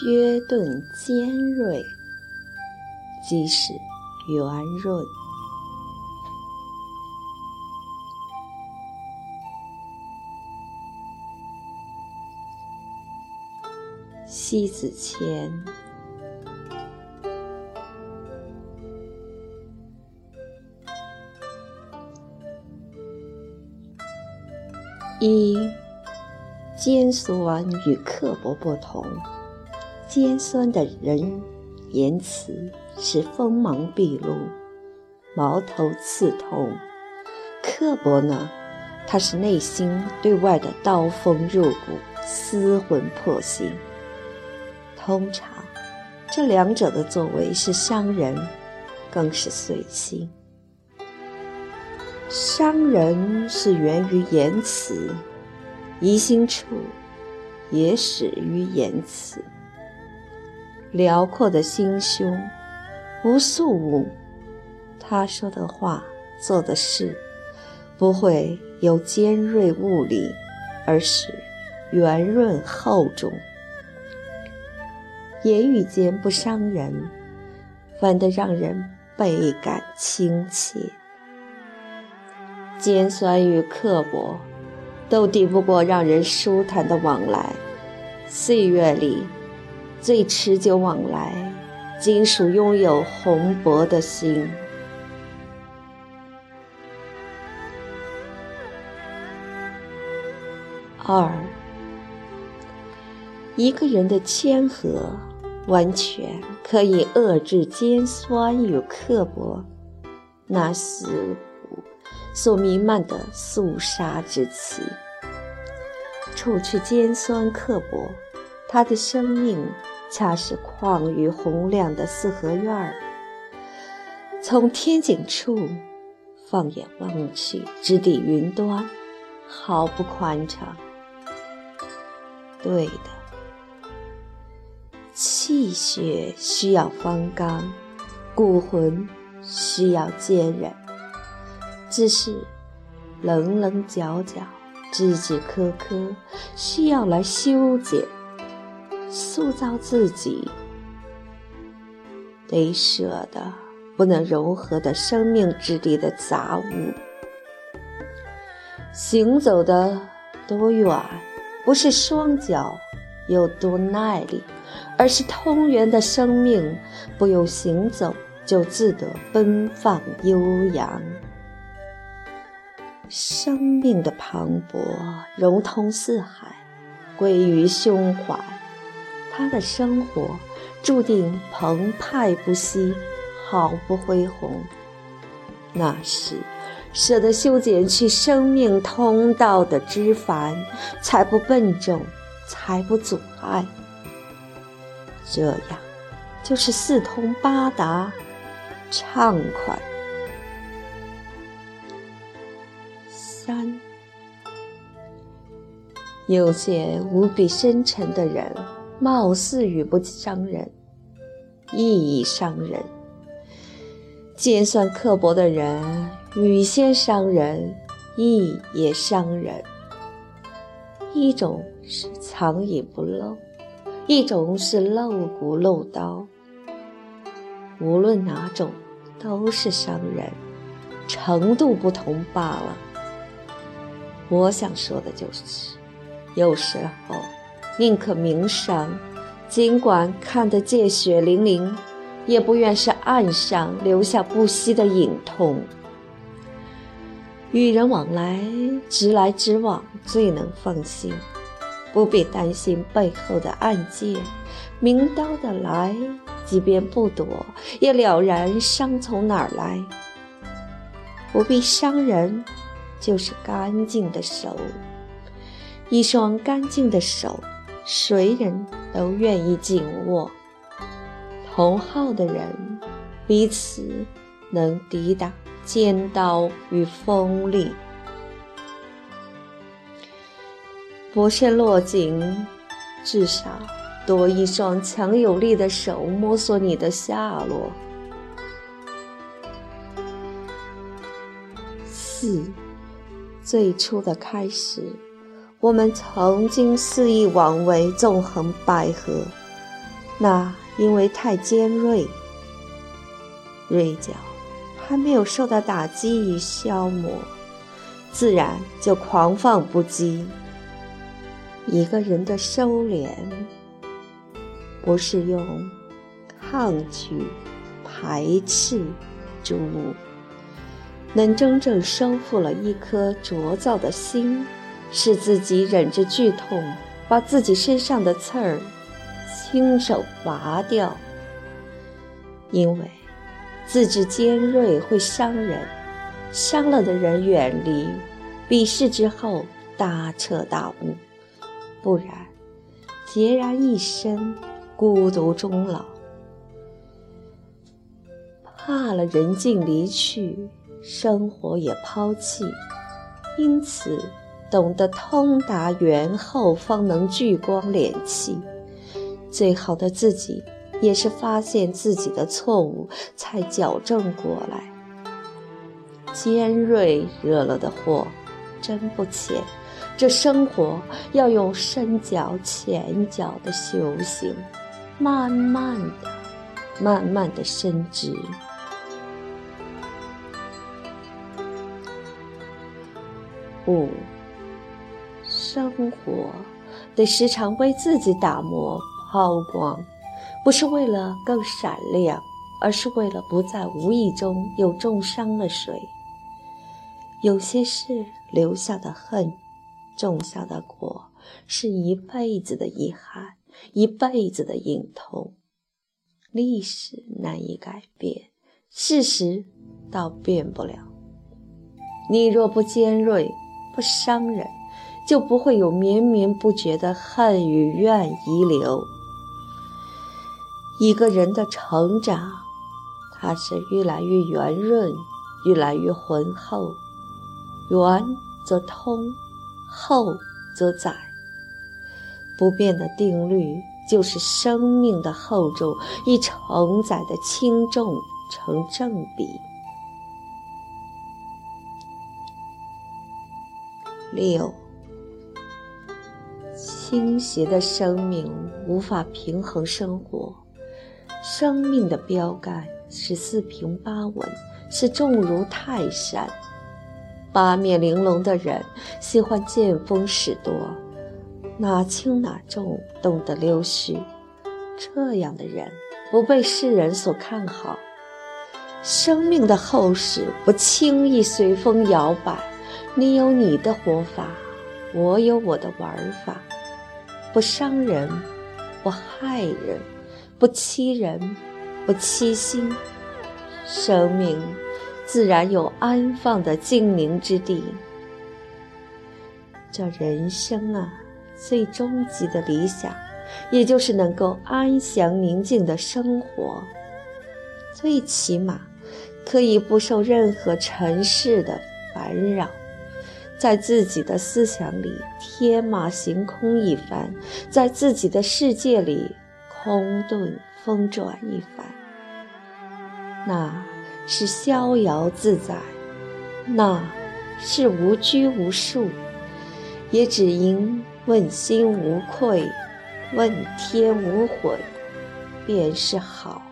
削钝尖锐，即是圆润。西子谦。一尖酸与刻薄不同，尖酸的人言辞是锋芒毕露、矛头刺痛；刻薄呢，他是内心对外的刀锋入骨、撕魂破心。通常，这两者的作为是伤人，更是碎心。伤人是源于言辞，疑心处也始于言辞。辽阔的心胸，无素物，他说的话、做的事，不会有尖锐物理，而是圆润厚重。言语间不伤人，反得让人倍感亲切。尖酸与刻薄，都抵不过让人舒坦的往来。岁月里，最持久往来，仅属拥有红薄的心。二，一个人的谦和，完全可以遏制尖酸与刻薄，那是。所弥漫的肃杀之气，除去尖酸刻薄，他的生命恰是旷宇洪亮的四合院儿。从天井处放眼望去，直抵云端，毫不宽敞。对的，气血需要方刚，骨魂需要坚韧。只是棱棱角角、枝枝棵棵，需要来修剪、塑造自己。得舍得不能融合的生命之地的杂物。行走的多远，不是双脚有多耐力，而是通源的生命不用行走就自得奔放悠扬。生命的磅礴，融通四海，归于胸怀。他的生活注定澎湃不息，毫不恢宏。那是舍得修剪去生命通道的枝繁，才不笨重，才不阻碍。这样，就是四通八达，畅快。三，有些无比深沉的人，貌似语不伤人，意义伤人；尖酸刻薄的人，语先伤人，意也伤人。一种是藏隐不露，一种是露骨露刀。无论哪种，都是伤人，程度不同罢了。我想说的就是，有时候宁可明伤，尽管看得见血淋淋，也不愿是岸上留下不息的隐痛。与人往来，直来直往最能放心，不必担心背后的暗箭，明刀的来，即便不躲，也了然伤从哪儿来，不必伤人。就是干净的手，一双干净的手，谁人都愿意紧握。同好的人，彼此能抵挡尖刀与锋利。薄身落井，至少多一双强有力的手摸索你的下落。四。最初的开始，我们曾经肆意妄为，纵横捭阖，那因为太尖锐，锐角还没有受到打击与消磨，自然就狂放不羁。一个人的收敛，不是用抗拒、排斥诸物，能真正收复了一颗浊躁的心，是自己忍着剧痛，把自己身上的刺儿亲手拔掉。因为自制尖锐会伤人，伤了的人远离，比试之后大彻大悟。不然，孑然一身，孤独终老。怕了人尽离去，生活也抛弃，因此懂得通达圆后，方能聚光敛气。最好的自己，也是发现自己的错误，才矫正过来。尖锐惹了的祸，真不浅。这生活要用深脚浅脚的修行，慢慢的、慢慢的伸直。五，生活得时常为自己打磨抛光，不是为了更闪亮，而是为了不在无意中又重伤了谁。有些事留下的恨。种下的果是一辈子的遗憾，一辈子的隐痛。历史难以改变，事实倒变不了。你若不尖锐，不伤人，就不会有绵绵不绝的恨与怨遗留。一个人的成长，它是越来越圆润，越来越浑厚。圆则通。厚则载，不变的定律就是生命的厚重与承载的轻重成正比。六，倾斜的生命无法平衡生活，生命的标杆是四平八稳，是重如泰山。八面玲珑的人喜欢见风使舵，哪轻哪重，懂得溜须。这样的人不被世人所看好。生命的厚实不轻易随风摇摆，你有你的活法，我有我的玩法，不伤人，不害人，不欺人，不欺心。生命。自然有安放的静宁之地。这人生啊，最终极的理想，也就是能够安详宁静的生活。最起码，可以不受任何尘世的烦扰，在自己的思想里天马行空一番，在自己的世界里空遁风转一番。那。是逍遥自在，那是无拘无束，也只因问心无愧，问天无悔，便是好。